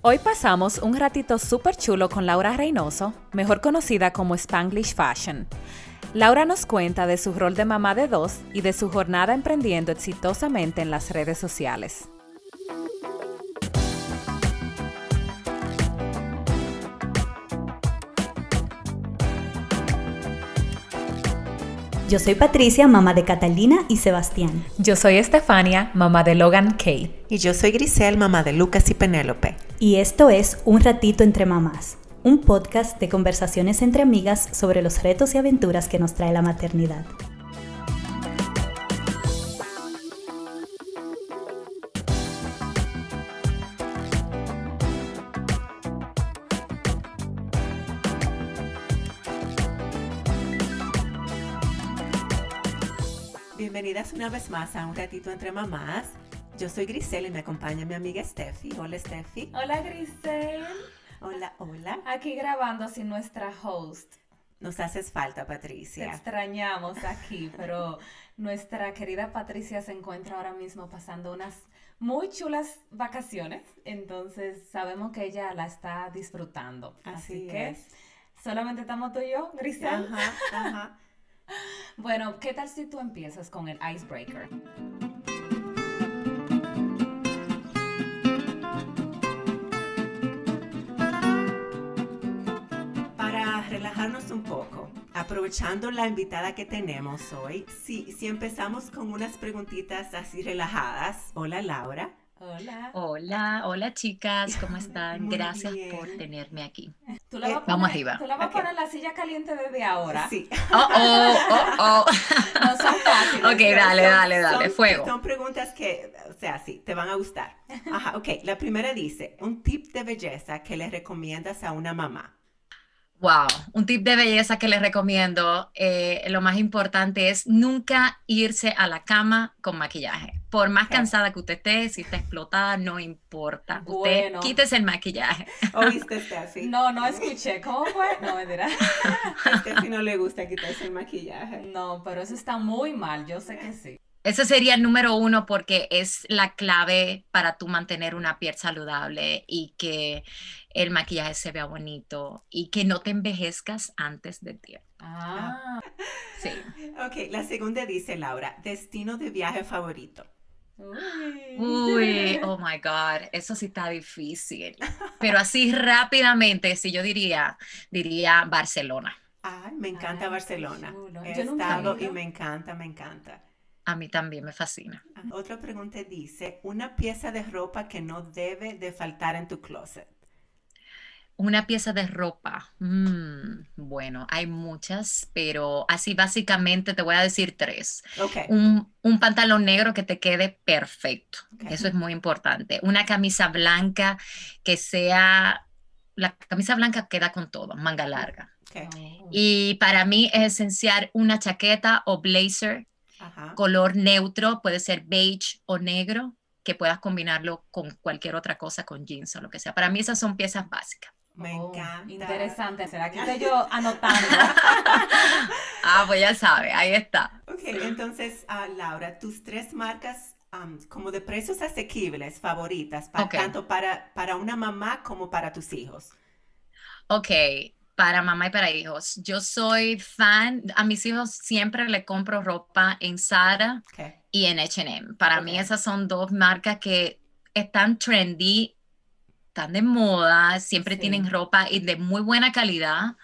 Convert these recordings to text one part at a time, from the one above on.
Hoy pasamos un ratito súper chulo con Laura Reynoso, mejor conocida como Spanglish Fashion. Laura nos cuenta de su rol de mamá de dos y de su jornada emprendiendo exitosamente en las redes sociales. Yo soy Patricia, mamá de Catalina y Sebastián. Yo soy Estefania, mamá de Logan Kay. Y yo soy Grisel, mamá de Lucas y Penélope. Y esto es Un Ratito entre Mamás, un podcast de conversaciones entre amigas sobre los retos y aventuras que nos trae la maternidad. Bienvenidas una vez más a Un Ratito entre Mamás. Yo soy Grisel y me acompaña mi amiga Steffi. Hola Steffi. Hola Grisel. Hola, hola. Aquí grabando sin nuestra host. Nos haces falta, Patricia. Te extrañamos aquí, pero nuestra querida Patricia se encuentra ahora mismo pasando unas muy chulas vacaciones, entonces sabemos que ella la está disfrutando. Así, que solamente estamos tú y yo, Grisel. Ajá, ajá. Bueno, ¿qué tal si tú empiezas con el icebreaker? Para relajarnos un poco, aprovechando la invitada que tenemos hoy, si, si empezamos con unas preguntitas así relajadas. Hola Laura. Hola. Hola, hola chicas, ¿cómo están? Muy Gracias bien. por tenerme aquí. Tú la Eh, vamos arriba. Tú la vas Ok. a poner la silla caliente desde ahora. Sí. Oh, oh, oh, oh. No son fáciles. Ok, dale, Son- dale, dale, son- fuego. Son preguntas que, o sea, sí, te van a gustar. Ajá, ok. La primera dice, un tip de belleza que le recomiendas a una mamá. Wow, un tip de belleza que les recomiendo, eh, lo más importante es nunca irse a la cama con maquillaje. Por más cansada que usted esté, si está explotada, no importa. Bueno. Usted quítese el maquillaje. ¿Oíste, Steffi? No, no escuché. ¿Cómo fue? No, mentira. A Steffi no le gusta quitarse el maquillaje. No, pero eso está muy mal. Yo sé que sí. Ese sería el número uno porque es la clave para tú mantener una piel saludable y que el maquillaje se vea bonito y que no te envejezcas antes de tiempo. Ah. Sí. Ok, la segunda dice Laura, destino de viaje favorito. Uy. Uy, oh my God, eso sí está difícil. Pero así rápidamente, sí, yo diría, diría Barcelona. Ay, me encanta Ay, Barcelona. He Yo nunca estado y me encanta, me encanta. A mí también me fascina. Ah, Otra pregunta dice, una pieza de ropa que no debe de faltar en tu closet. Una pieza de ropa. mm, bueno, hay muchas, pero así básicamente te voy a decir tres. Ok, un, un pantalón negro que te quede perfecto. Eso es muy importante. Una camisa blanca que sea, la camisa blanca queda con todo, manga larga. Oh. Y para mí es esencial una chaqueta o blazer ajá. color neutro, puede ser beige o negro, que puedas combinarlo con cualquier otra cosa, con jeans o lo que sea. Para mí esas son piezas básicas. Me Oh, encanta. Interesante. ¿Será que estoy yo anotando? Ah, pues ya sabe, ahí está. Ok, entonces, ah, Laura, tus tres marcas como de precios asequibles favoritas, tanto para, para una mamá como para tus hijos. Ok, para mamá y para hijos. Yo soy fan, a mis hijos siempre le compro ropa en Zara y en H&M. Para mí esas son dos marcas que están trendy, están de moda, siempre Sí. tienen ropa y de muy buena calidad.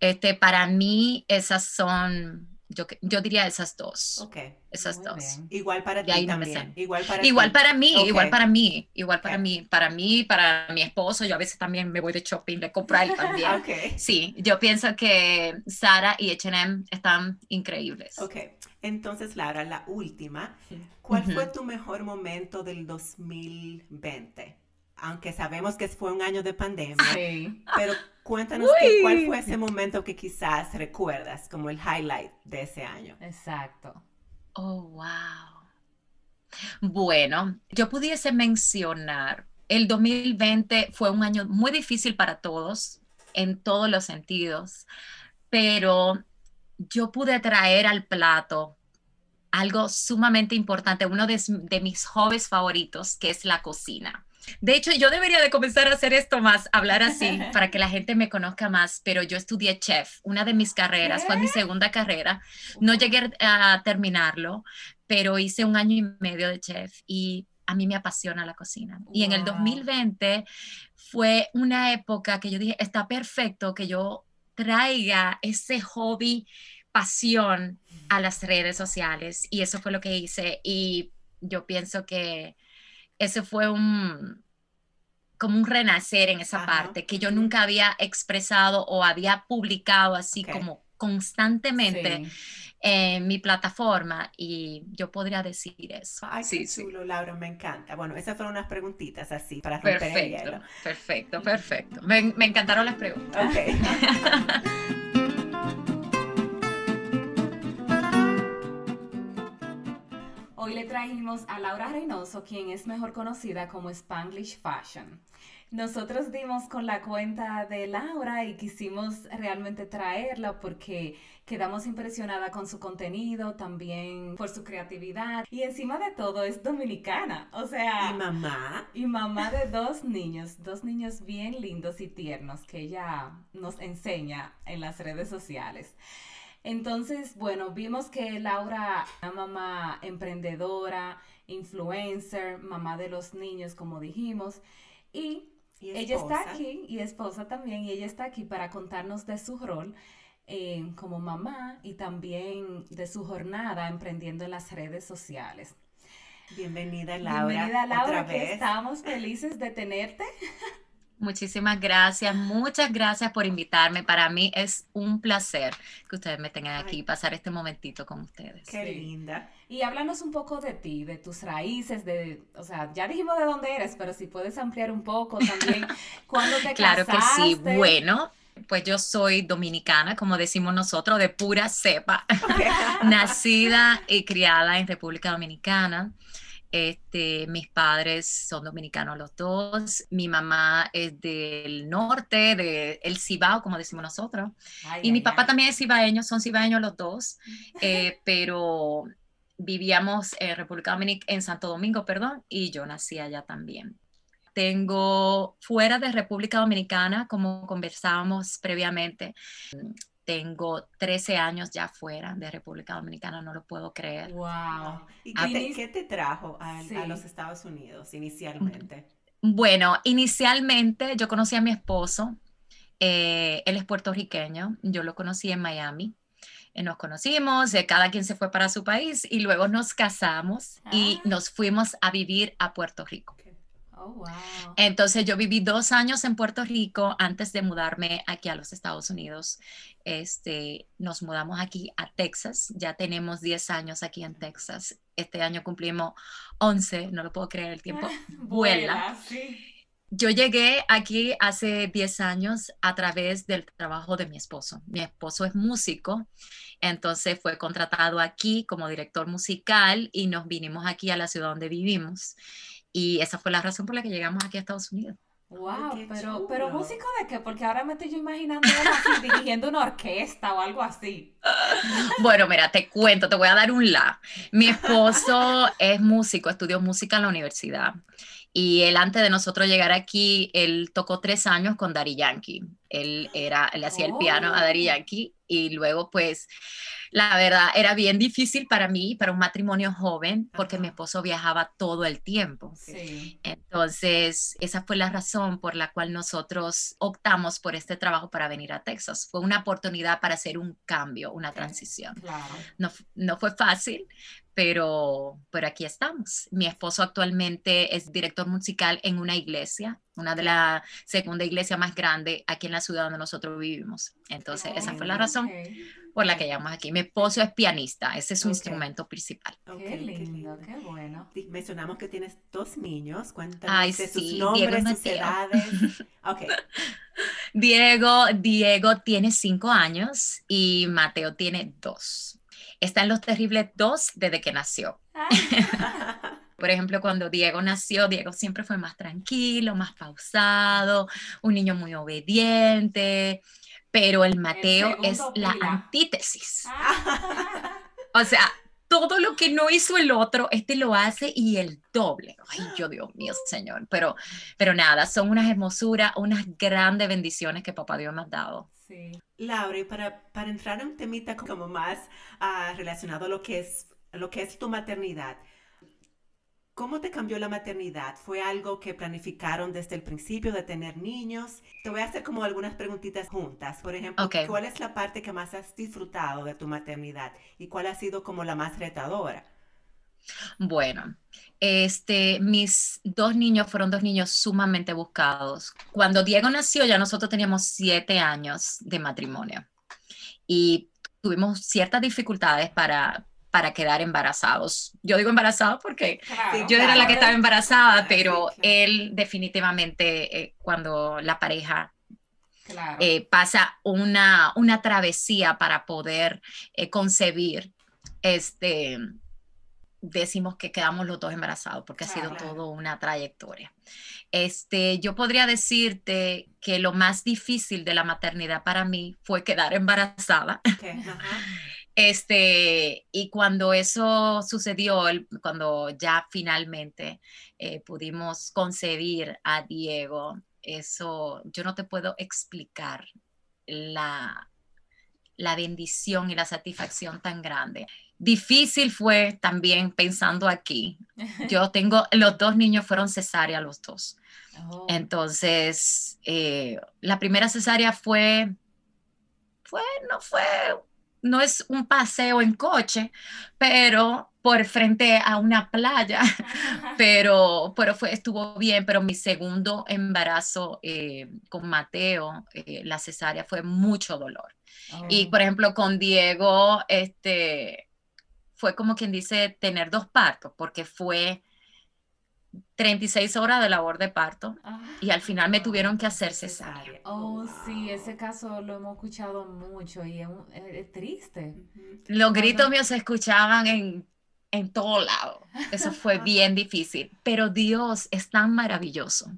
Este, para mí esas son, yo, yo diría esas dos, ok. esas Muy dos. bien. Igual para De ti también. Igual para Igual ti. para mí, Ok. igual para mí, igual para Ok. mí, para mí, para mi esposo, yo a veces también me voy de shopping, le compro a él también. Ok, Sí, yo pienso que Sara y H&M están increíbles. ok. Entonces, Laura, la última. ¿Cuál Ujú. fue tu mejor momento del 2020? Aunque sabemos que fue un año de pandemia, Sí. pero cuéntanos que- cuál fue ese momento que quizás recuerdas como el highlight de ese año. Exacto. Oh, wow. Bueno, yo pudiese mencionar, el 2020 fue un año muy difícil para todos, en todos los sentidos, pero yo pude traer al plato algo sumamente importante, uno de, de mis hobbies favoritos, que es la cocina. De hecho, yo debería de comenzar a hacer esto más, hablar así, para que la gente me conozca más, pero yo estudié chef, una de mis carreras, fue mi segunda carrera. No llegué a terminarlo, pero hice un año y medio de chef y a mí me apasiona la cocina. Y en el 2020 fue una época que yo dije, está perfecto que yo traiga ese hobby, pasión a las redes sociales. Y eso fue lo que hice. Y yo pienso que ese fue un como un renacer en esa parte que yo nunca había expresado o había publicado así como constantemente en mi plataforma y yo podría decir eso. Ay, qué chulo, Laura, me encanta. Bueno, esas fueron unas preguntitas así para romper perfecto, el hielo. Perfecto, perfecto. Me, me encantaron las preguntas. Okay. trajimos a Laura Reynoso, quien es mejor conocida como Spanglish Fashion. Nosotros dimos con la cuenta de Laura y quisimos realmente traerla porque quedamos impresionada con su contenido, también por su creatividad y encima de todo es dominicana, o sea... ¿Y mamá? Y mamá de dos niños, dos niños bien lindos y tiernos que ella nos enseña en las redes sociales. Entonces, bueno, vimos que Laura, una mamá emprendedora, influencer, mamá de los niños, como dijimos, y, ella está aquí, y esposa también, y ella está aquí para contarnos de su rol eh, como mamá y también de su jornada emprendiendo en las redes sociales. Bienvenida Laura. Bienvenida Laura, otra vez. estamos felices de tenerte. Muchísimas gracias, muchas gracias por invitarme. Para mí es un placer que ustedes me tengan aquí y pasar este momentito con ustedes. Qué linda. Y háblanos un poco de ti, de tus raíces, de, o sea, ya dijimos de dónde eres, pero si puedes ampliar un poco también, ¿cuándo te Claro que sí, bueno. Pues yo soy dominicana, como decimos nosotros, de pura cepa, nacida y criada en República Dominicana. Este, mis padres son dominicanos los dos. Mi mamá es del norte, de el Cibao, como decimos nosotros. y mi papá también es cibaeño, son cibaeños los dos. Eh, pero vivíamos en República Dominicana, en Santo Domingo, perdón, y yo nací allá también. Tengo fuera de República Dominicana, como conversábamos previamente, tengo 13 años ya fuera de República Dominicana, no lo puedo creer. ¡Wow! ¿Y qué, te, trajo a, los Estados Unidos inicialmente? Bueno, inicialmente yo conocí a mi esposo, eh, él es puertorriqueño, yo lo conocí en Miami. Eh, nos conocimos, eh, cada quien se fue para su país y luego nos casamos y ah. nos fuimos a vivir a Puerto Rico. Oh, Entonces yo viví dos años en Puerto Rico antes de mudarme aquí a los Estados Unidos. Este, nos mudamos aquí a Texas, ya tenemos 10 años aquí en Texas. Este año cumplimos 11, no lo puedo creer, el tiempo vuela. Yo llegué aquí hace 10 años a través del trabajo de mi esposo. Mi esposo es músico, entonces fue contratado aquí como director musical y nos vinimos aquí a la ciudad donde vivimos. Y esa fue la razón por la que llegamos aquí a Estados Unidos. Wow, pero, pero músico de qué? Porque ahora me estoy yo imaginando así, dirigiendo una orquesta o algo así. Bueno, mira, te cuento, te voy a dar un la. Mi esposo es músico, estudió música en la universidad. Y él antes de nosotros llegar aquí, él tocó tres años con Dari Yankee. Él era, le hacía el piano a Dari oh. Yankee y luego pues la verdad, era bien difícil para mí, para un matrimonio joven, porque mi esposo viajaba todo el tiempo. Entonces, esa fue la razón por la cual nosotros optamos por este trabajo para venir a Texas. Fue una oportunidad para hacer un cambio, una transición. No, no fue fácil, pero, pero aquí estamos. Mi esposo actualmente es director musical en una iglesia, una de las segunda iglesia más grande aquí en la ciudad donde nosotros vivimos. Entonces, esa fue la razón por la que llamamos aquí. Mi esposo es pianista, ese es su instrumento principal. qué lindo, qué bueno. Mencionamos que tienes dos niños, cuéntanos de sus nombres, sus edades. Okay. Diego, Diego tiene cinco años y Mateo tiene dos. Está en los terribles dos desde que nació. Ah. Por ejemplo, cuando Diego nació, Diego siempre fue más tranquilo, más pausado, un niño muy obediente, pero el Mateo es la antítesis. Ah. O sea, todo lo que no hizo el otro, este lo hace y el doble. Ay, yo Dios mío, Señor. Pero, pero nada, son unas hermosuras, unas grandes bendiciones que papá Dios nos ha dado. Sí. Laura, y para, para entrar en un temita como más uh, relacionado a lo que es, lo que es tu maternidad, ¿Cómo te cambió la maternidad? ¿Fue algo que planificaron desde el principio de tener niños? Te voy a hacer como algunas preguntitas juntas. Por ejemplo, ¿cuál es la parte que más has disfrutado de tu maternidad y cuál ha sido como la más retadora? Bueno, este, mis dos niños fueron dos niños sumamente buscados. Cuando Diego nació, ya nosotros teníamos siete años de matrimonio y tuvimos ciertas dificultades para, para quedar embarazados. Yo digo embarazados porque yo era la que estaba embarazada, pero él definitivamente eh, cuando la pareja eh, pasa una, una travesía para poder eh, concebir, este, decimos que quedamos los dos embarazados porque ha sido todo una trayectoria. Este, yo podría decirte que lo más difícil de la maternidad para mí fue quedar embarazada. Este, y cuando eso sucedió, cuando ya finalmente eh, pudimos concebir a Diego, eso yo no te puedo explicar la, la bendición y la satisfacción tan grande. Difícil fue también pensando aquí. Yo tengo, los dos niños fueron cesárea, los dos. Oh. Entonces, eh, la primera cesárea fue, fue, no fue no es un paseo en coche, pero por frente a una playa, pero, pero fue, estuvo bien, pero mi segundo embarazo eh, con Mateo, eh, la cesárea fue mucho dolor. Y oh. por ejemplo, con Diego, este, fue como quien dice tener dos partos, porque fue 36 horas de labor de parto y al final me tuvieron que hacer cesárea. Oh, sí, ese caso lo hemos escuchado mucho y es, triste. Los gritos míos se escuchaban en, en todo lado. Eso fue bien difícil, pero Dios es tan maravilloso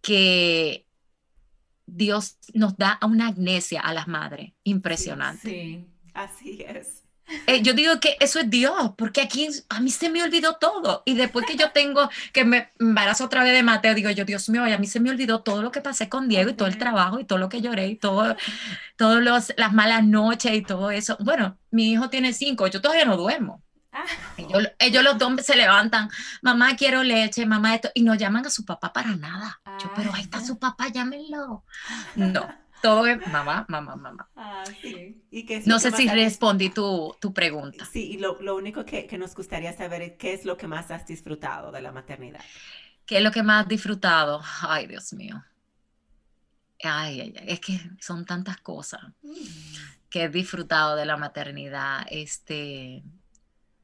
que Dios nos da una amnesia a las madres impresionante. sí así es. Eh, yo digo que eso es Dios, porque aquí a mí se me olvidó todo. Y después que yo tengo que me embarazo otra vez de Mateo, digo yo, Dios mío, a mí se me olvidó todo lo que pasé con Diego y todo el trabajo y todo lo que lloré y todo, todas las malas noches y todo eso. Bueno, mi hijo tiene cinco, yo todavía no duermo. Ah. Ellos, los dos se levantan, mamá quiero leche, mamá esto, y no llaman a su papá para nada. Yo, pero ahí está su papá, llámenlo. No, todo es mamá, mamá, mamá. Ah, sí. ¿Y no sé si respondí tu, tu, pregunta. Sí, y lo, lo único que, que, nos gustaría saber es qué es lo que más has disfrutado de la maternidad. ¿Qué es lo que más has disfrutado? Ay, Dios mío. Ay, ay, ay, es que son tantas cosas que he disfrutado de la maternidad. Este,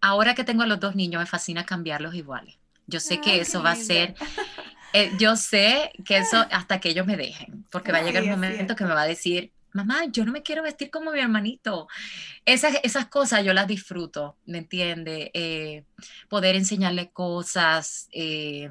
ahora que tengo a los dos niños, me fascina cambiarlos iguales. Yo sé que eso va a ser Eh, yo sé que eso hasta que ellos me dejen, porque va a llegar un momento que me va a decir, mamá, yo no me quiero vestir como mi hermanito. Esas, esas cosas yo las disfruto, ¿me entiende? Eh, poder enseñarle cosas, eh,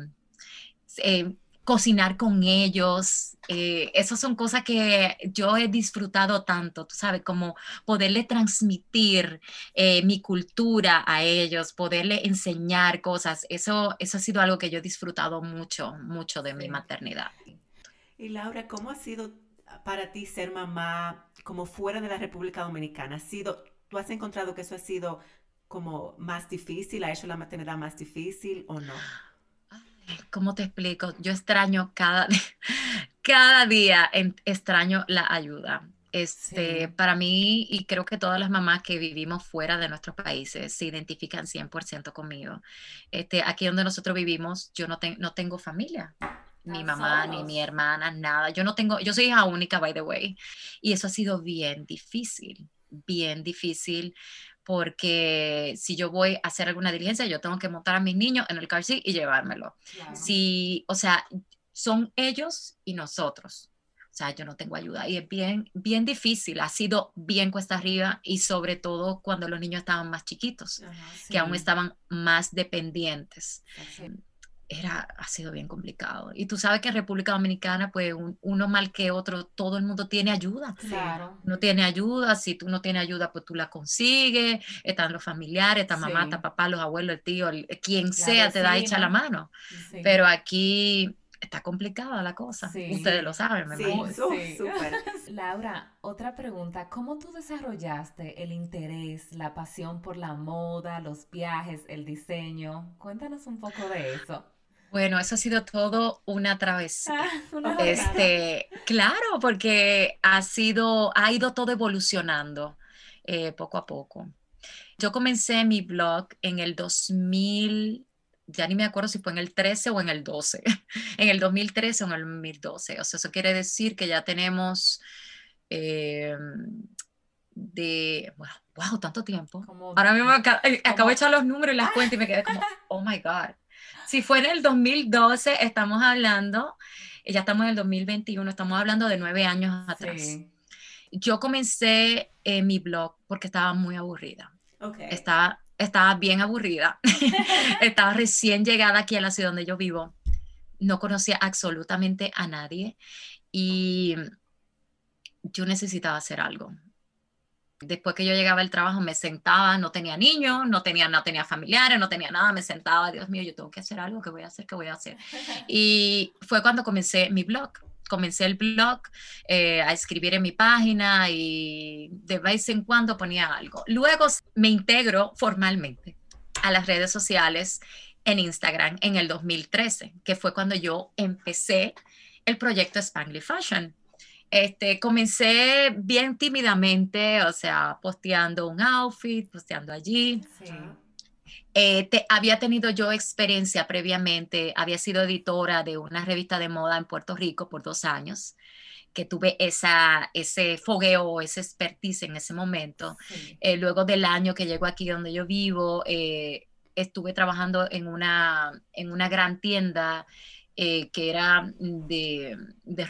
cocinar con ellos. Eh, esas son cosas que yo he disfrutado tanto, tú sabes, como poderle transmitir eh, mi cultura a ellos, poderle enseñar cosas. Eso, eso ha sido algo que yo he disfrutado mucho, mucho de mi maternidad. Y Laura, ¿cómo ha sido para ti ser mamá como fuera de la República Dominicana? ¿Ha sido, ¿Tú has encontrado que eso ha sido como más difícil? ¿Ha hecho la maternidad más difícil o no? ¿Cómo te explico? Yo extraño cada, cada día, extraño la ayuda. Este, Para mí, y creo que todas las mamás que vivimos fuera de nuestros países se identifican 100% conmigo. Este, aquí donde nosotros vivimos, yo no, no tengo familia ni mamá, ni mi hermana, nada. Yo no tengo, yo soy hija única, by the way. Y eso ha sido bien difícil, bien difícil, porque si yo voy a hacer alguna diligencia, yo tengo que montar a mis niños en el car seat y llevármelo. Si, o sea, son ellos y nosotros. O sea, yo no tengo ayuda y es bien, bien difícil, ha sido bien cuesta arriba y sobre todo cuando los niños estaban más chiquitos, que aún estaban más dependientes. Era, ha sido bien complicado. Y tú sabes que en República Dominicana, pues uno mal que otro, todo el mundo tiene ayuda. Claro. No tiene ayuda, si tú no tienes ayuda, pues tú la consigues, están los familiares, está mamá, está papá, los abuelos, el tío, quien sea te da hecha la mano. Pero aquí está complicada la cosa. Ustedes lo saben, ¿me Sí, súper. Laura, otra pregunta. ¿Cómo tú desarrollaste el interés, la pasión por la moda, los viajes, el diseño? Cuéntanos un poco de eso. Bueno, eso ha sido todo una travesía. Ah, este, claro, porque ha sido, ha ido todo evolucionando eh, poco a poco. Yo comencé mi blog en el 2000, ya ni me acuerdo si fue en el 13 o en el 12, en el 2013 o en el 2012. O sea, eso quiere decir que ya tenemos em, de, wow, wow, tanto tiempo. Ahora mismo eh, acabo, de echar los números y las cuentas y me quedé como, oh my God. Si fue en el 2012, estamos hablando, ya estamos en el 2021, estamos hablando de nueve años atrás. Yo comencé mi blog porque estaba muy aburrida. Estaba, estaba bien aburrida. estaba recién llegada aquí a la ciudad donde yo vivo. No conocía absolutamente a nadie y yo necesitaba hacer algo. Después que yo llegaba al trabajo me sentaba, no tenía niños, no tenía, no tenía familiares, no tenía nada, me sentaba, Dios mío, yo tengo que hacer algo, ¿qué voy a hacer? ¿Qué voy a hacer? Y fue cuando comencé mi blog. Comencé el blog eh, a escribir en mi página y de vez en cuando ponía algo. Luego me integro formalmente a las redes sociales en Instagram en el 2013, que fue cuando yo empecé el proyecto Spanglish Fashion este, comencé bien tímidamente, o sea, posteando un outfit, posteando allí. Eh, había tenido yo experiencia previamente, había sido editora de una revista de moda en Puerto Rico por dos años, que tuve esa, ese fogueo, ese expertise en ese momento. Eh, luego del año que llego aquí donde yo vivo, eh, estuve trabajando en una, en una gran tienda eh, que era de,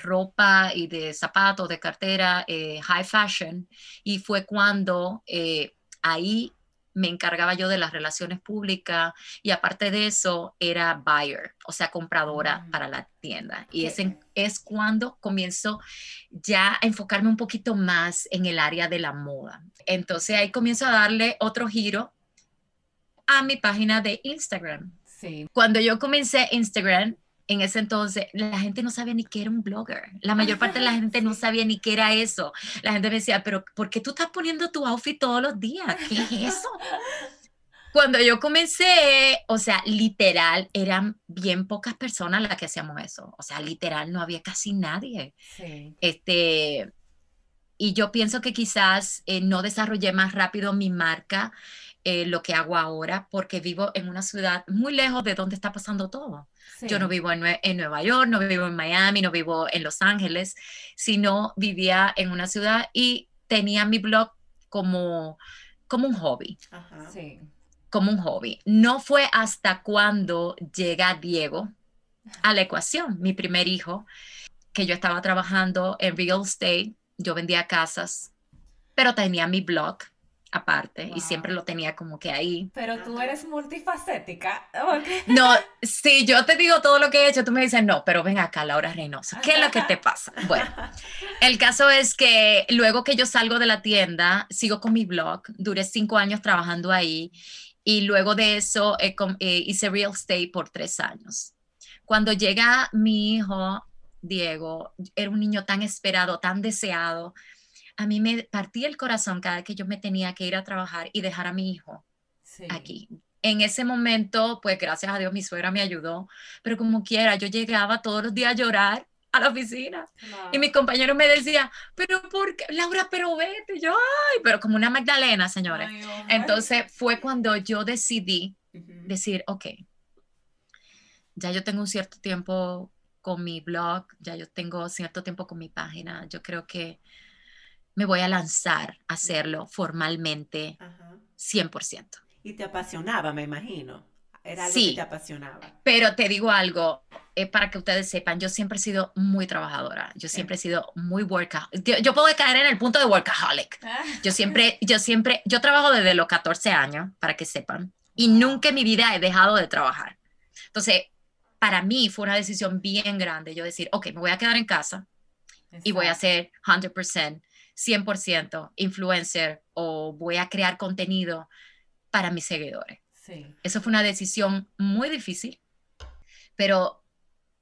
ropa y de zapatos, de cartera, eh, high fashion, y fue cuando eh, ahí me encargaba yo de las relaciones públicas y aparte de eso era buyer, o sea, compradora mm. para la tienda. Y es, es cuando comienzo ya a enfocarme un poquito más en el área de la moda. Entonces ahí comienzo a darle otro giro a mi página de Instagram. Sí. Cuando yo comencé Instagram, en ese entonces la gente no sabía ni qué era un blogger. La mayor parte de la gente no sabía ni qué era eso. La gente me decía, pero ¿por qué tú estás poniendo tu outfit todos los días? ¿Qué es eso? Cuando yo comencé, o sea, literal, eran bien pocas personas las que hacíamos eso. O sea, literal, no había casi nadie. Este, y yo pienso que quizás eh, no desarrollé más rápido mi marca eh, lo que hago ahora porque vivo en una ciudad muy lejos de donde está pasando todo. Yo no vivo en, Nueva York, no vivo en Miami, no vivo en Los Ángeles, sino vivía en una ciudad y tenía mi blog como, como un hobby. Como un hobby. No fue hasta cuando llega Diego a la ecuación, mi primer hijo, que yo estaba trabajando en real estate, yo vendía casas, pero tenía mi blog aparte y siempre lo tenía como que ahí. Pero tú eres multifacética. No, si yo te digo todo lo que he hecho, tú me dices, no, pero ven acá, Laura Reynoso, ¿qué es lo que te pasa? Bueno, el caso es que luego que yo salgo de la tienda, sigo con mi blog, duré cinco años trabajando ahí y luego de eso eh, hice real estate por tres años. Cuando llega mi hijo, Diego, era un niño tan esperado, tan deseado, a mí me partía el corazón cada vez que yo me tenía que ir a trabajar y dejar a mi hijo aquí. En ese momento, pues gracias a Dios mi suegra me ayudó, pero como quiera, yo llegaba todos los días a llorar a la oficina y mis compañeros me decían, pero ¿por qué? Laura, pero vete, yo, ay, pero como una Magdalena, señores. Entonces fue cuando yo decidí decir, ok, ya yo tengo un cierto tiempo con mi blog, ya yo tengo cierto tiempo con mi página, yo creo que me voy a lanzar a hacerlo formalmente 100%. Y te apasionaba, me imagino. Era algo sí, que te apasionaba. Pero te digo algo, eh, para que ustedes sepan, yo siempre he sido muy trabajadora. Yo siempre he sido muy workaholic. Yo, puedo caer en el punto de workaholic. Ah. Yo siempre, yo siempre, yo trabajo desde los 14 años, para que sepan. Y nunca en mi vida he dejado de trabajar. Entonces, para mí fue una decisión bien grande. Yo decir, ok, me voy a quedar en casa y voy a ser 100%, 100% influencer o voy a crear contenido para mis seguidores. Sí. Eso fue una decisión muy difícil, pero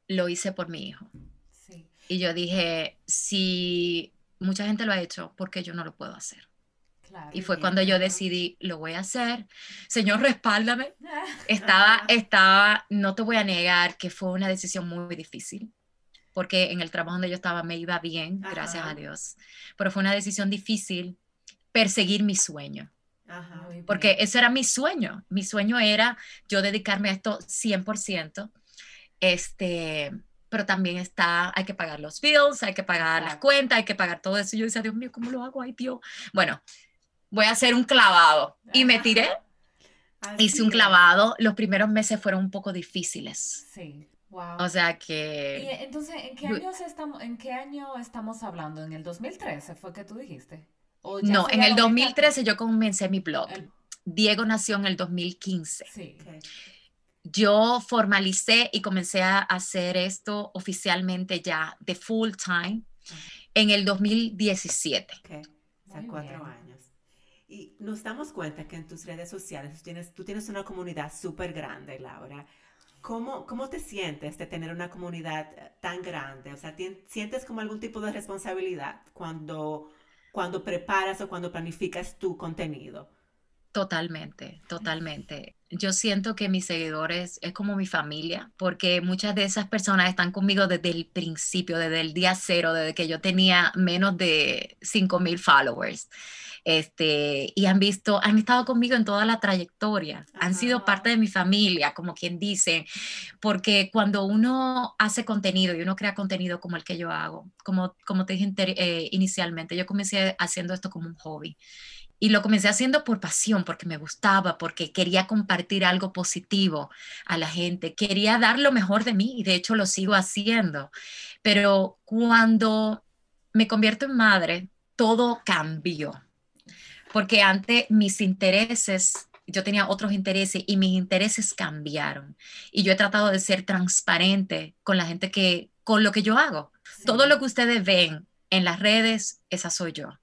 lo hice por mi hijo. Sí. Y yo dije, si mucha gente lo ha hecho, ¿por qué yo no lo puedo hacer? Claro. Y fue bien, cuando yo decidí, lo voy a hacer. Señor, respáldame. Estaba, estaba, no te voy a negar que fue una decisión muy difícil, porque en el trabajo donde yo estaba me iba bien, gracias Ajá. a Dios. Pero fue una decisión difícil perseguir mi sueño, Ajá. Porque ese era mi sueño. Mi sueño era yo dedicarme a esto 100%. Este, pero también está, hay que pagar los bills, hay que pagar las cuentas, hay que pagar todo eso. Y yo decía, Dios mío, ¿cómo lo hago? Ay, Dios. Bueno, voy a hacer un clavado. Y me tiré, Así hice un es. clavado. Los primeros meses fueron un poco difíciles. Sí. Wow. O sea Y que entonces, ¿en qué años estamos, en qué año estamos hablando? ¿En el 2013 fue que tú dijiste? ¿O ya no, en el 2014? 2013 yo comencé mi blog. El- Diego nació en el 2015. sí. Ok, Yo formalicé y comencé a hacer esto oficialmente ya de full time en el 2017. ok. O sea, Muy cuatro bien. años. Y nos damos cuenta que en tus redes sociales tú tienes, tú tienes una comunidad súper grande, Laura. ¿Cómo, ¿Cómo te sientes de tener una comunidad eh, tan grande? O sea, ¿tien- ¿sientes como algún tipo de responsabilidad cuando, cuando preparas o cuando planificas tu contenido? Totalmente, totalmente. Yo siento que mis seguidores es como mi familia, porque muchas de esas personas están conmigo desde el principio, desde el día cero, desde que yo tenía menos de 5 mil followers. Este, y han visto, han estado conmigo en toda la trayectoria, han sido parte de mi familia, como quien dice, porque cuando uno hace contenido y uno crea contenido como el que yo hago, como, como te dije eh, inicialmente, yo comencé haciendo esto como un hobby. Y lo comencé haciendo por pasión, porque me gustaba, porque quería compartir algo positivo a la gente, quería dar lo mejor de mí y de hecho lo sigo haciendo. Pero cuando me convierto en madre, todo cambió, porque antes mis intereses, yo tenía otros intereses y mis intereses cambiaron. Y yo he tratado de ser transparente con la gente que, con lo que yo hago. Todo lo que ustedes ven en las redes, esa soy yo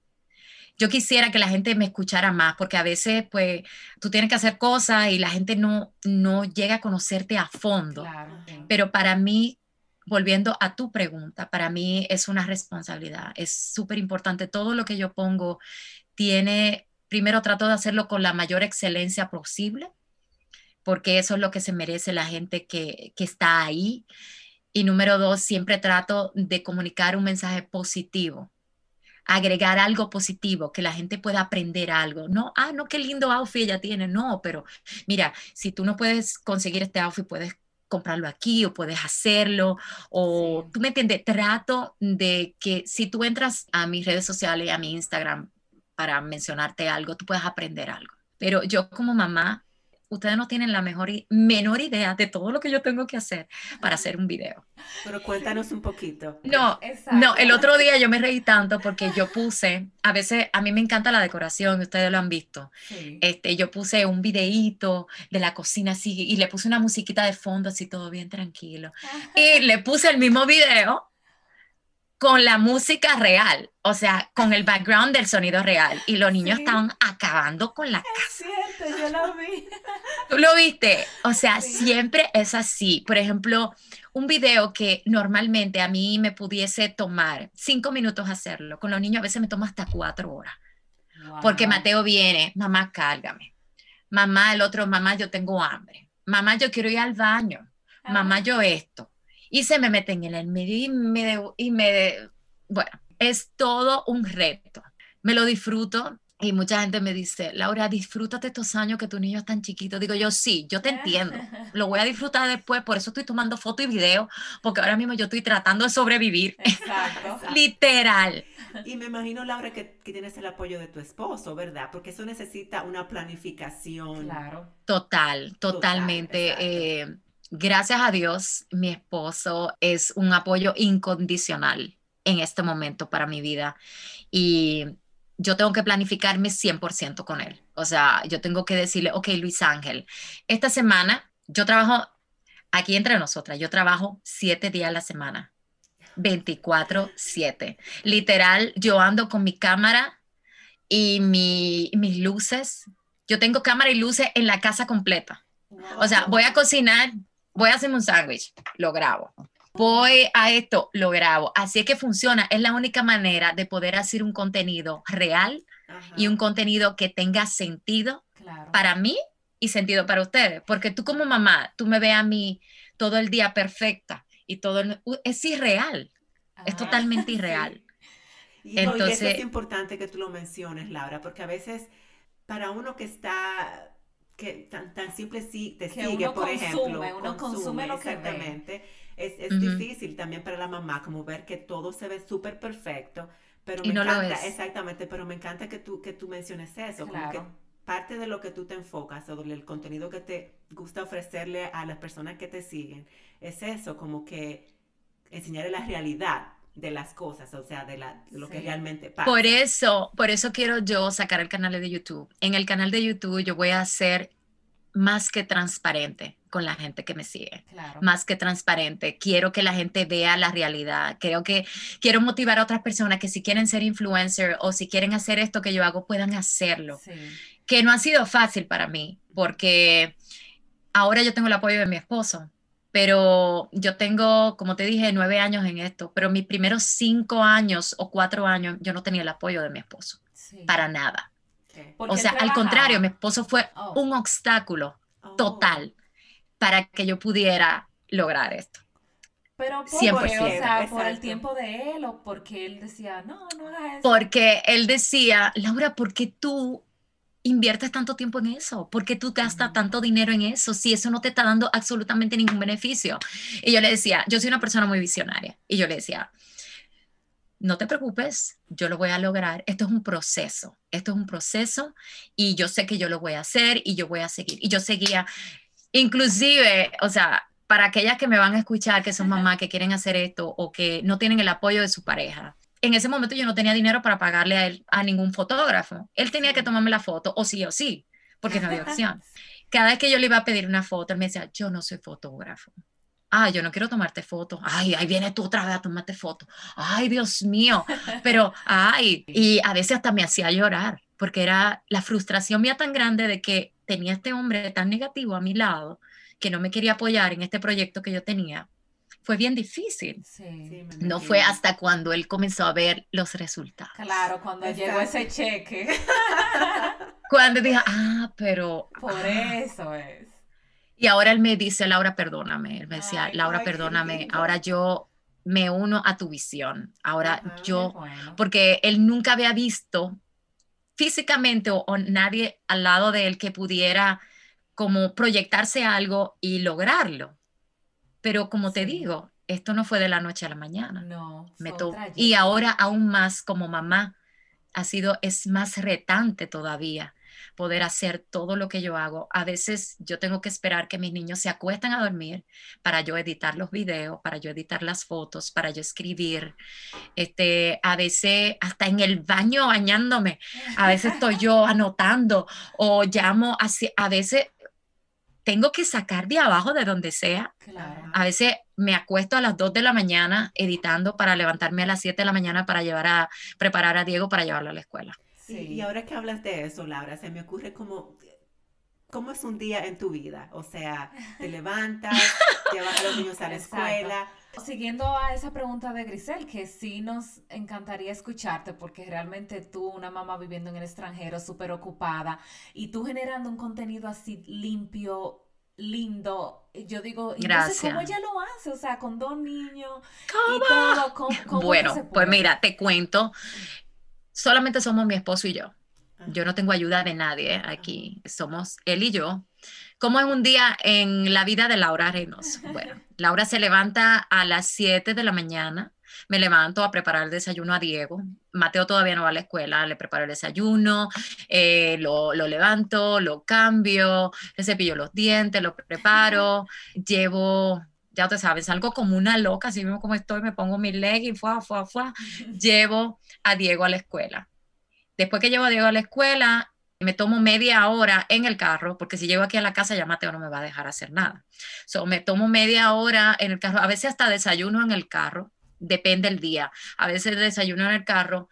yo quisiera que la gente me escuchara más, porque a veces, pues, tú tienes que hacer cosas y la gente no, no llega a conocerte a fondo. Claro. Pero para mí, volviendo a tu pregunta, para mí es una responsabilidad, es súper importante. Todo lo que yo pongo tiene, primero trato de hacerlo con la mayor excelencia posible, porque eso es lo que se merece la gente que, que está ahí. Y número dos, siempre trato de comunicar un mensaje positivo agregar algo positivo, que la gente pueda aprender algo. No, ah, no, qué lindo outfit ella tiene. No, pero mira, si tú no puedes conseguir este outfit, puedes comprarlo aquí o puedes hacerlo o Sí. tú me entiendes, trato de que si tú entras a mis redes sociales, a mi Instagram para mencionarte algo, tú puedas aprender algo. Pero yo como mamá, ustedes no tienen la mejor menor idea de todo lo que yo tengo que hacer para hacer un video. Pero cuéntanos un poquito. No, Exacto. no, el otro día yo me reí tanto porque yo puse, a veces a mí me encanta la decoración, ustedes lo han visto. Sí. Este, yo puse un videíto de la cocina así y le puse una musiquita de fondo así todo bien tranquilo. Y le puse el mismo video con la música real, o sea, con el background del sonido real y los niños Sí. estaban acabando con la Es cierto, yo lo vi. ¿Tú lo viste? O sea, Sí. siempre es así. Por ejemplo, un video que normalmente a mí me pudiese tomar cinco minutos hacerlo, con los niños a veces me toma hasta cuatro horas. Porque. Mateo viene, mamá, cárgame. Mamá, el otro, mamá, yo tengo hambre. Mamá, yo quiero ir al baño. Mamá, Ah. yo esto. Y se me meten en el medio y me, y me bueno, es todo un reto. Me lo disfruto y mucha gente me dice, Laura, disfrútate estos años que tu niño es tan chiquito. Digo yo, sí, yo te entiendo. Lo voy a disfrutar después, por eso estoy tomando foto y video, porque ahora mismo yo estoy tratando de sobrevivir. Exacto. Literal. Y me imagino, Laura, que, que tienes el apoyo de tu esposo, ¿verdad? Porque eso necesita una planificación. Claro. Total, totalmente. exacto. Gracias a Dios, mi esposo es un apoyo incondicional en este momento para mi vida y yo tengo que planificarme 100% con él. O sea, yo tengo que decirle, ok, Luis Ángel, esta semana yo trabajo aquí entre nosotras, yo trabajo siete días a la semana, 24/7. Literal, yo ando con mi cámara y mi, mis luces. Yo tengo cámara y luces en la casa completa. O sea, voy a cocinar, voy a hacerme un sándwich, lo grabo. Voy a esto, lo grabo. Así es que funciona. Es la única manera de poder hacer un contenido real y un contenido que tenga sentido para mí y sentido para ustedes. Porque tú como mamá, tú me ves a mí todo el día perfecta y todo es irreal. es totalmente irreal. Y, Entonces, eso es importante que tú lo menciones, Laura, porque a veces para uno que está que tan, tan simple sí te sigue, por ejemplo, uno consume, lo exactamente. Es, es difícil también para la mamá como ver que todo se ve súper perfecto, pero me encanta, exactamente, pero me encanta que tú que tú menciones eso, como que parte de lo que tú te enfocas o del contenido que te gusta ofrecerle a las personas que te siguen es eso, como que enseñarle la realidad de las cosas, o sea, de, la, lo que realmente pasa. Por eso, por eso quiero yo sacar el canal de YouTube. En el canal de YouTube yo voy a ser más que transparente con la gente que me sigue, más que transparente. Quiero que la gente vea la realidad. Creo que quiero motivar a otras personas que si quieren ser influencer o si quieren hacer esto que yo hago, puedan hacerlo. Que no ha sido fácil para mí, porque ahora yo tengo el apoyo de mi esposo pero yo tengo, como te dije, nueve años en esto, pero mis primeros cinco años o cuatro años yo no tenía el apoyo de mi esposo, para nada. O sea, al contrario, mi esposo fue oh. un obstáculo oh. total para que yo pudiera lograr esto. Pero por, 100%. o sea, por el tiempo de él o porque él decía, no, no hagas eso. Porque él decía, Laura, ¿por qué tú inviertes tanto tiempo en eso? ¿Por qué tú gastas tanto dinero en eso si eso no te está dando absolutamente ningún beneficio? Y yo le decía, yo soy una persona muy visionaria. Y yo le decía, no te preocupes, yo lo voy a lograr. Esto es un proceso, esto es un proceso y yo sé que yo lo voy a hacer y yo voy a seguir. Y yo seguía, inclusive, o sea, para aquellas que me van a escuchar, que son mamás que quieren hacer esto o que no tienen el apoyo de su pareja, en ese momento yo no tenía dinero para pagarle a él a ningún fotógrafo. Él tenía que tomarme la foto, o sí o sí, porque no había opción. Cada vez que yo le iba a pedir una foto, él me decía, yo no soy fotógrafo. Ah, yo no quiero tomarte foto. Ay, ahí viene tú otra vez a tomarte foto. Ay, Dios mío. Pero, ay, y a veces hasta me hacía llorar, porque era la frustración mía tan grande de que tenía este hombre tan negativo a mi lado, que no me quería apoyar en este proyecto que yo tenía, fue bien difícil. no fue hasta cuando él comenzó a ver los resultados. Claro, cuando llegó ese cheque. cuando dije, ah, pero... Por ah". eso es. Y ahora él me dice, Laura, perdóname. Él me decía, Laura, perdóname. Ahora yo me uno a tu visión. Ahora yo, porque él nunca había visto físicamente o, nadie al lado de él que pudiera como proyectarse algo y lograrlo. Pero como te digo, esto no fue de la noche a la mañana. No. Me y ahora aún más como mamá, ha sido, es más retante todavía poder hacer todo lo que yo hago. A veces yo tengo que esperar que mis niños se acuesten a dormir para yo editar los videos, para yo editar las fotos, para yo escribir. Este, a veces hasta en el baño bañándome, a veces estoy yo anotando o llamo así, a veces tengo que sacar de abajo de donde sea. A veces me acuesto a las 2 de la mañana editando para levantarme a las 7 de la mañana para llevar a preparar a Diego para llevarlo a la escuela. Sí, y ahora que hablas de eso, Laura, se me ocurre como ¿cómo es un día en tu vida? O sea, te levantas, llevas a los niños a la escuela. Siguiendo a esa pregunta de Grisel, que sí nos encantaría escucharte, porque realmente tú, una mamá viviendo en el extranjero, súper ocupada, y tú generando un contenido así limpio, lindo, yo digo, Gracias. ¿cómo ella lo hace? O sea, con dos niños y todo, ¿cómo, bueno, pues mira, te cuento, solamente somos mi esposo y yo. Yo no tengo ayuda de nadie aquí, somos él y yo. ¿Cómo es un día en la vida de Laura Reynoso? Bueno, Laura se levanta a las 7 de la mañana. Me levanto a preparar el desayuno a Diego. Mateo todavía no va a la escuela, le preparo el desayuno, eh, lo, lo, levanto, lo cambio, le cepillo los dientes, lo preparo, llevo, ya ustedes saben, salgo como una loca, así mismo como estoy, me pongo mi leggings, fuá, fuá, fuá, llevo a Diego a la escuela. Después que llevo a Diego a la escuela, me tomo media hora en el carro, porque si llego aquí a la casa ya Mateo no me va a dejar hacer nada. So, me tomo media hora en el carro, a veces hasta desayuno en el carro, depende el día. A veces desayuno en el carro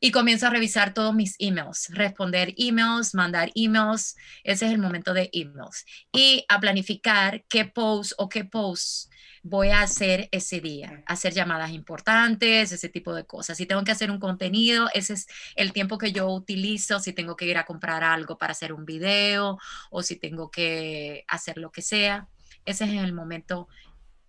y comienzo a revisar todos mis emails, responder emails, mandar emails. Ese es el momento de emails. Y a planificar qué post o qué posts voy a hacer ese día, hacer llamadas importantes, ese tipo de cosas. Si tengo que hacer un contenido, ese es el tiempo que yo utilizo, si tengo que ir a comprar algo para hacer un video o si tengo que hacer lo que sea, ese es el momento,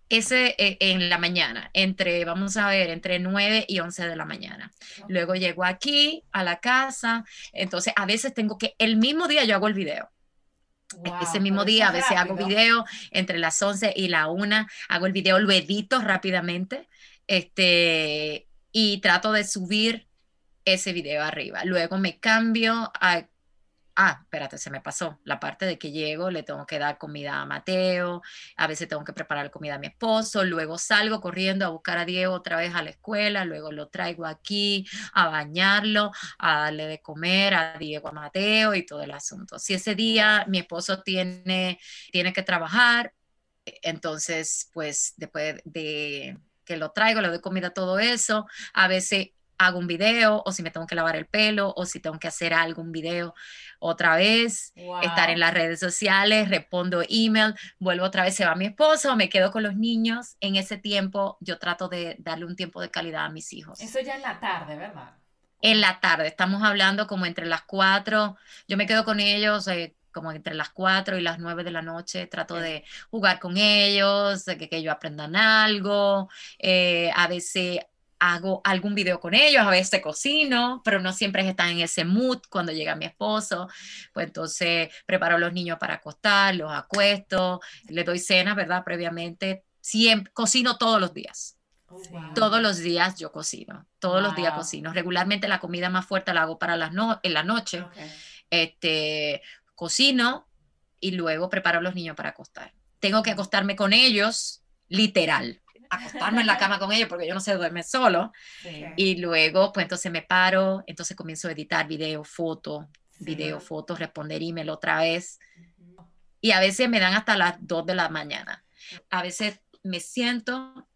ese eh, en la mañana, entre, vamos a ver, entre 9 y 11 de la mañana. Luego llego aquí a la casa, entonces a veces tengo que, el mismo día yo hago el video ese mismo día, a veces hago video entre las 11 y la 1, hago el video, lo edito rápidamente este, y trato de subir ese video arriba. Luego me cambio a ah, espérate, se me pasó la parte de que llego, le tengo que dar comida a Mateo, a veces tengo que preparar comida a mi esposo, luego salgo corriendo a buscar a Diego otra vez a la escuela, luego lo traigo aquí a bañarlo, a darle de comer a Diego, a Mateo y todo el asunto. Si ese día mi esposo tiene, tiene que trabajar, entonces, pues después de que lo traigo, le doy comida, todo eso, a veces hago un video o si me tengo que lavar el pelo o si tengo que hacer algún video otra vez, estar en las redes sociales, respondo email, vuelvo otra vez, se va mi esposo, me quedo con los niños. En ese tiempo yo trato de darle un tiempo de calidad a mis hijos. Eso ya en la tarde, ¿verdad? En la tarde, estamos hablando como entre las cuatro, yo me quedo con ellos. Eh, como entre las cuatro y las nueve de la noche, trato de jugar con ellos, de que, que ellos aprendan algo. Eh, a veces hago algún video con ellos, a veces cocino, pero no siempre están en ese mood cuando llega mi esposo. Pues entonces preparo a los niños para acostar, los acuesto, le doy cena, ¿verdad? Previamente. Siempre, cocino todos los días. Oh, todos los días yo cocino, todos los días cocino. Regularmente la comida más fuerte la hago para las no en la noche. Este, cocino y luego preparo a los niños para acostar. Tengo que acostarme con ellos, literal acostarme en la cama con ellos porque yo no sé duerme solo. Y luego, pues entonces me paro, entonces comienzo a editar video, foto, video, foto, responder email otra vez. Y a veces me dan hasta las 2 de la mañana. A veces me siento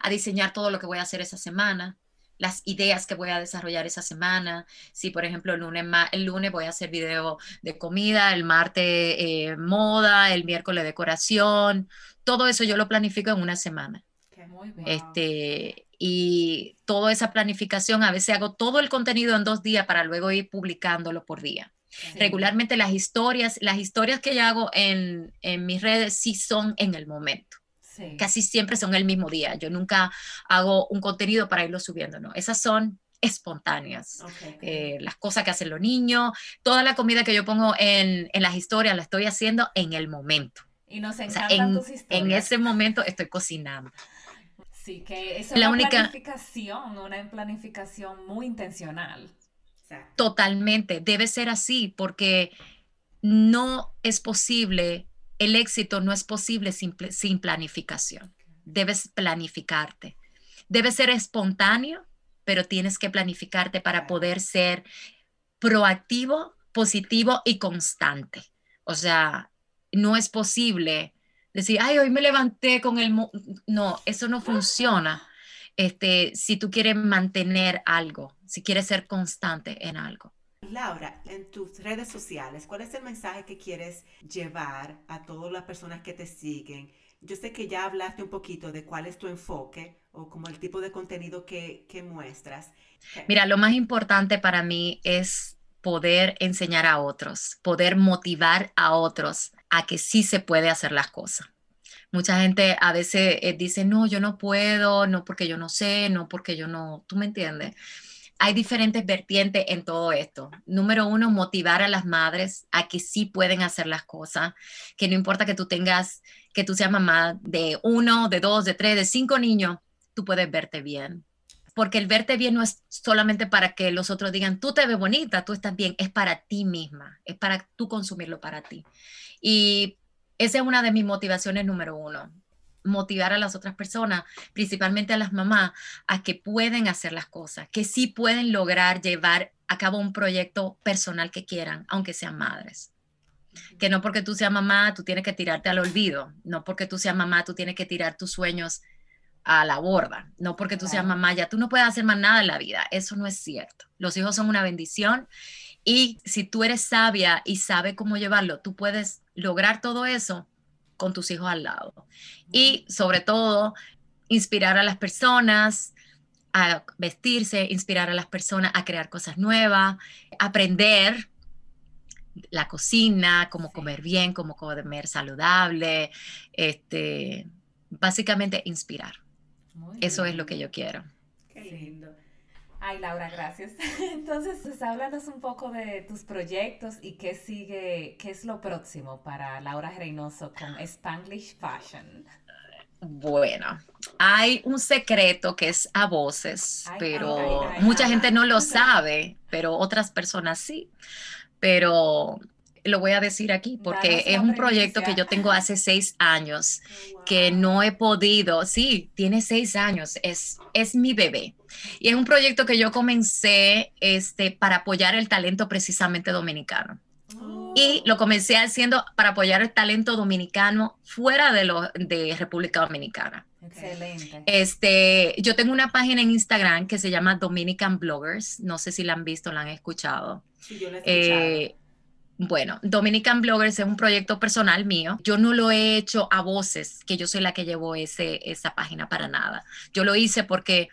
a diseñar todo lo que voy a hacer esa semana las ideas que voy a desarrollar esa semana. Si, por ejemplo, el lunes, el lunes voy a hacer video de comida, el martes eh, moda, el miércoles decoración, todo eso yo lo planifico en una semana. Este, y toda esa planificación, a veces hago todo el contenido en dos días para luego ir publicándolo por día. Regularmente las historias, las historias que yo hago en, en mis redes sí son en el momento. Casi siempre son el mismo día. Yo nunca hago un contenido para irlo subiendo, ¿no? Esas son espontáneas. Eh, las cosas que hacen los niños, toda la comida que yo pongo en, en las historias la estoy haciendo en el momento. Y nos encantan tus historias. En ese momento estoy cocinando. Sí, que es una planificación, una planificación muy intencional. Totalmente, debe ser así porque no es posible, el éxito no es posible sin, sin planificación. Debes planificarte. Debe ser espontáneo, pero tienes que planificarte para poder ser proactivo, positivo y constante. O sea, no es posible decir, ay, hoy me levanté con el... No, eso no funciona. Este, si tú quieres mantener algo, si quieres ser constante en algo. Laura, en tus redes sociales, ¿cuál es el mensaje que quieres llevar a todas las personas que te siguen? Yo sé que ya hablaste un poquito de cuál es tu enfoque o como el tipo de contenido que, que muestras. Mira, lo más importante para mí es poder enseñar a otros, poder motivar a otros a que sí se puede hacer las cosas. Mucha gente a veces eh, dice, no, yo no puedo, no porque yo no sé, no porque yo no, tú me entiendes. Hay diferentes vertientes en todo esto. Número uno, motivar a las madres a que sí pueden hacer las cosas, que no importa que tú tengas, que tú seas mamá de uno, de dos, de tres, de cinco niños, tú puedes verte bien. Porque el verte bien no es solamente para que los otros digan, tú te ves bonita, tú estás bien, es para ti misma, es para tú consumirlo para ti. Y esa es una de mis motivaciones número uno, motivar a las otras personas, principalmente a las mamás, a que pueden hacer las cosas, que sí pueden lograr llevar a cabo un proyecto personal que quieran, aunque sean madres. Que no porque tú seas mamá, tú tienes que tirarte al olvido. No porque tú seas mamá, tú tienes que tirar tus sueños a la borda. No porque tú seas mamá, ya tú no puedes hacer más nada en la vida. Eso no es cierto. Los hijos son una bendición y si tú eres sabia y sabes cómo llevarlo, tú puedes lograr todo eso con tus hijos al lado. Y sobre todo, inspirar a las personas a vestirse, inspirar a las personas a crear cosas nuevas, aprender la cocina, cómo comer bien, cómo comer saludable, este, básicamente inspirar. Eso es lo que yo quiero. Qué lindo. Ay, Laura, gracias. Entonces, pues, háblanos un poco de tus proyectos y qué sigue, qué es lo próximo para Laura Reynoso con Spanglish Fashion. Bueno, hay un secreto que es a voces, pero mucha gente no lo sabe, pero otras personas sí. Pero lo voy a decir aquí porque es un proyecto que yo tengo hace seis años que no he podido, sí, tiene seis años, es, es mi bebé. Y es un proyecto que yo comencé este, para apoyar el talento precisamente dominicano. Y lo comencé haciendo para apoyar el talento dominicano fuera de, lo, de República Dominicana. Excelente. Este, yo tengo una página en Instagram que se llama Dominican Bloggers. No sé si la han visto, la han escuchado. Sí, yo la he escuchado. Eh, bueno, Dominican Bloggers es un proyecto personal mío. Yo no lo he hecho a voces, que yo soy la que llevo ese, esa página para nada. Yo lo hice porque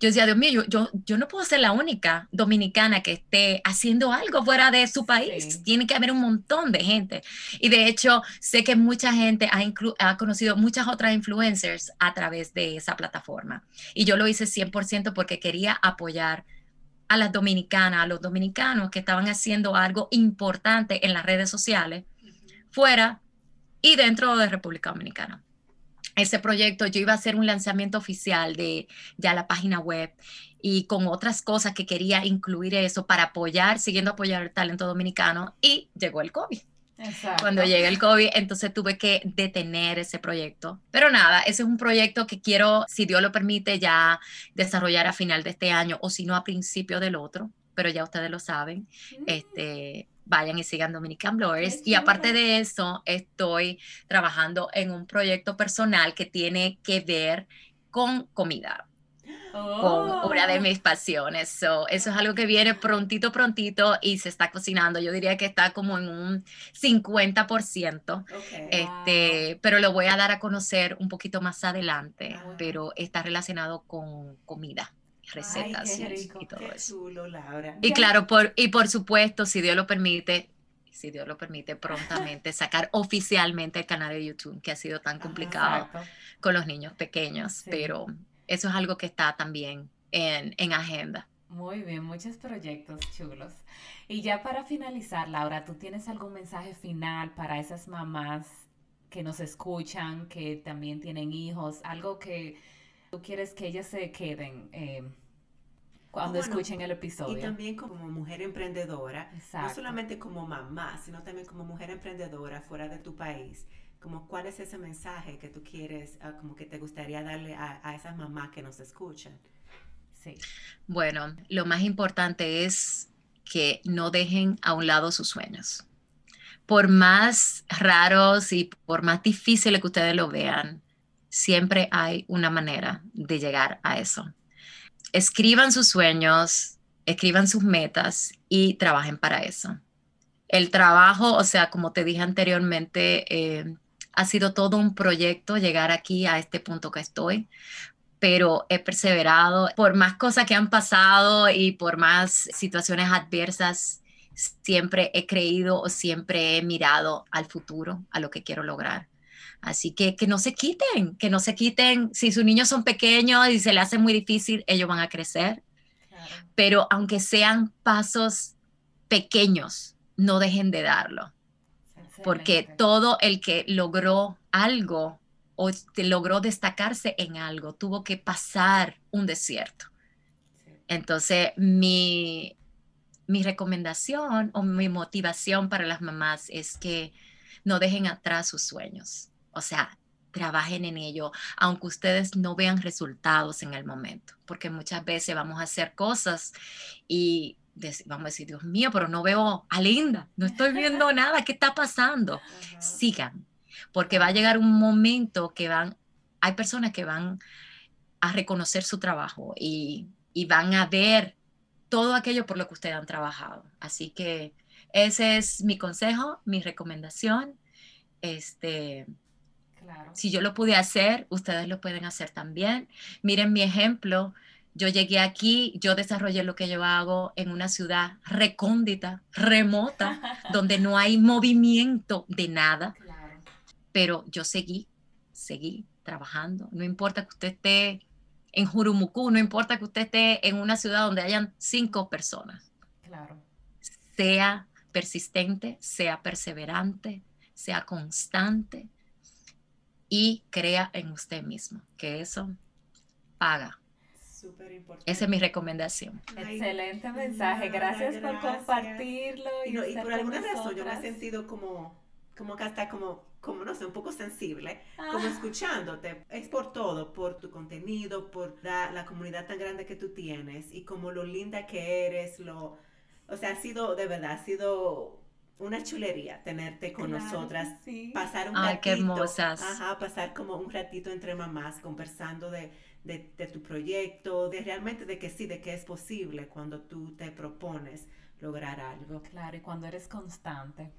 yo decía, Dios mío, yo, yo, no puedo ser la única dominicana que esté haciendo algo fuera de su país. Tiene que haber un montón de gente. Y de hecho, sé que mucha gente ha, ha, conocido muchas otras influencers a través de esa plataforma. Y yo lo hice 100% porque quería apoyar a las dominicanas, a los dominicanos que estaban haciendo algo importante en las redes sociales, fuera y dentro de República Dominicana. Ese proyecto yo iba a hacer un lanzamiento oficial de ya la página web y con otras cosas que quería incluir eso para apoyar, siguiendo apoyar el talento dominicano y llegó el COVID. Cuando llega el COVID, entonces tuve que detener ese proyecto. Pero nada, ese es un proyecto que quiero, si Dios lo permite, ya desarrollar a final de este año o si no a principio del otro, pero ya ustedes lo saben. Mm. Este, vayan y sigan Dominican Bloggers. Y aparte de eso, estoy trabajando en un proyecto personal que tiene que ver con comida con una de oh. mis pasiones. eso es algo que viene prontito, prontito y se está cocinando. Yo diría que está como en un 50%, este, pero lo voy a dar a conocer un poquito más adelante, ah, pero está relacionado con comida recetas y, todo eso. Y claro, por, y por supuesto, si Dios lo permite, si Dios lo permite, prontamente sacar oficialmente el canal de YouTube, que ha sido tan complicado con los niños pequeños, pero eso es algo que está también en, en agenda. Muy bien, muchos proyectos chulos. Y ya para finalizar, Laura, ¿tú tienes algún mensaje final para esas mamás que nos escuchan, que también tienen hijos? Algo que tú quieres que ellas se queden eh, cuando escuchen el episodio. Y también como mujer emprendedora, no solamente como mamá, sino también como mujer emprendedora fuera de tu país como cuál es ese mensaje que tú quieres, ah, como que te gustaría darle a, a esas mamás que nos escuchan. Sí. Bueno, lo más importante es que no dejen a un lado sus sueños. Por más raros y por más difíciles que ustedes lo vean, siempre hay una manera de llegar a eso. Escriban sus sueños, escriban sus metas y trabajen para eso. El trabajo, o sea, como te dije anteriormente, eh, ha sido todo un proyecto llegar aquí a este punto que estoy, pero he perseverado por más cosas que han pasado y por más situaciones adversas. Siempre he creído o siempre he mirado al futuro, a lo que quiero lograr. Así que que no se quiten, que no se quiten. Si sus niños son pequeños y se les hace muy difícil, ellos van a crecer. Pero aunque sean pasos pequeños, no dejen de darlo porque todo el que logró algo o logró destacarse en algo tuvo que pasar un desierto. Entonces, mi, mi recomendación o mi motivación para las mamás es que no dejen atrás sus sueños. O sea, trabajen en ello, aunque ustedes no vean resultados en el momento, porque muchas veces vamos a hacer cosas y vamos a decir, Dios mío, pero no veo a Linda, no estoy viendo nada, ¿qué está pasando? Sigan, porque va a llegar un momento que van, hay personas que van a reconocer su trabajo y, y van a ver todo aquello por lo que ustedes han trabajado. Así que ese es mi consejo, mi recomendación. Este, Si yo lo pude hacer, ustedes lo pueden hacer también. Miren mi ejemplo. Yo llegué aquí, yo desarrollé lo que yo hago en una ciudad recóndita, remota, donde no hay movimiento de nada. Pero yo seguí, seguí trabajando. No importa que usted esté en Jurumucú, no importa que usted esté en una ciudad donde hayan cinco personas. Claro. Sea persistente, sea perseverante, sea constante y crea en usted mismo, que eso paga. Súper importante. Esa es mi recomendación. Excelente mensaje. Gracias, por compartirlo. Y, por alguna razón yo me he sentido como, como que hasta como, como, no sé, un poco sensible, como ah. escuchándote. Es por todo, por tu contenido, por la, la comunidad tan grande que tú tienes y como lo linda que eres, lo o sea, ha sido, de verdad, ha sido una chulería tenerte con nosotras. Pasar un Ay, ratito. qué hermosas. Ajá, pasar como un ratito entre mamás conversando de, de, de, tu proyecto, de realmente de que sí, de que es posible cuando tú te propones lograr algo. Claro, y cuando eres constante.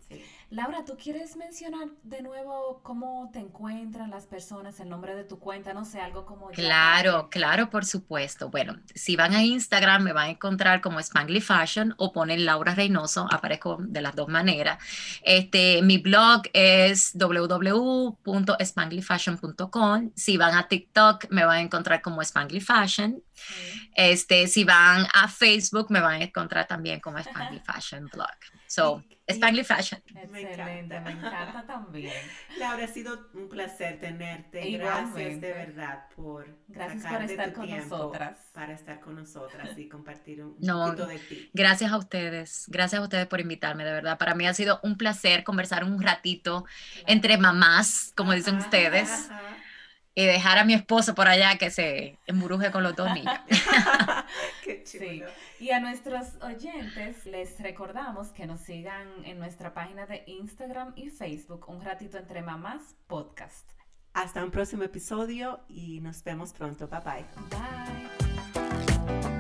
Laura, ¿tú quieres mencionar de nuevo cómo te encuentran las personas, el nombre de tu cuenta, no sé, algo como... Claro, claro, por supuesto. Bueno, si van a Instagram me van a encontrar como Spangly Fashion o ponen Laura Reynoso, aparezco de las dos maneras. Este, mi blog es www.spanglyfashion.com. Si van a TikTok me van a encontrar como Spangly Fashion. Este, si van a Facebook me van a encontrar también como Spangly Fashion Blog. So, Spangly Fashion. Excelente, me encanta, también. Laura, ha sido un placer tenerte. Gracias de verdad por Gracias por estar con nosotras. Para estar con nosotras y compartir un poquito de ti. Gracias a ustedes. Gracias a ustedes por invitarme, de verdad. Para mí ha sido un placer conversar un ratito entre mamás, como dicen ustedes y dejar a mi esposo por allá que se embruje con los dos niños. Qué Sí. Y a nuestros oyentes les recordamos que nos sigan en nuestra página de Instagram y Facebook, Un Ratito Entre Mamás Podcast. Hasta un próximo episodio y nos vemos pronto. Bye bye. Bye.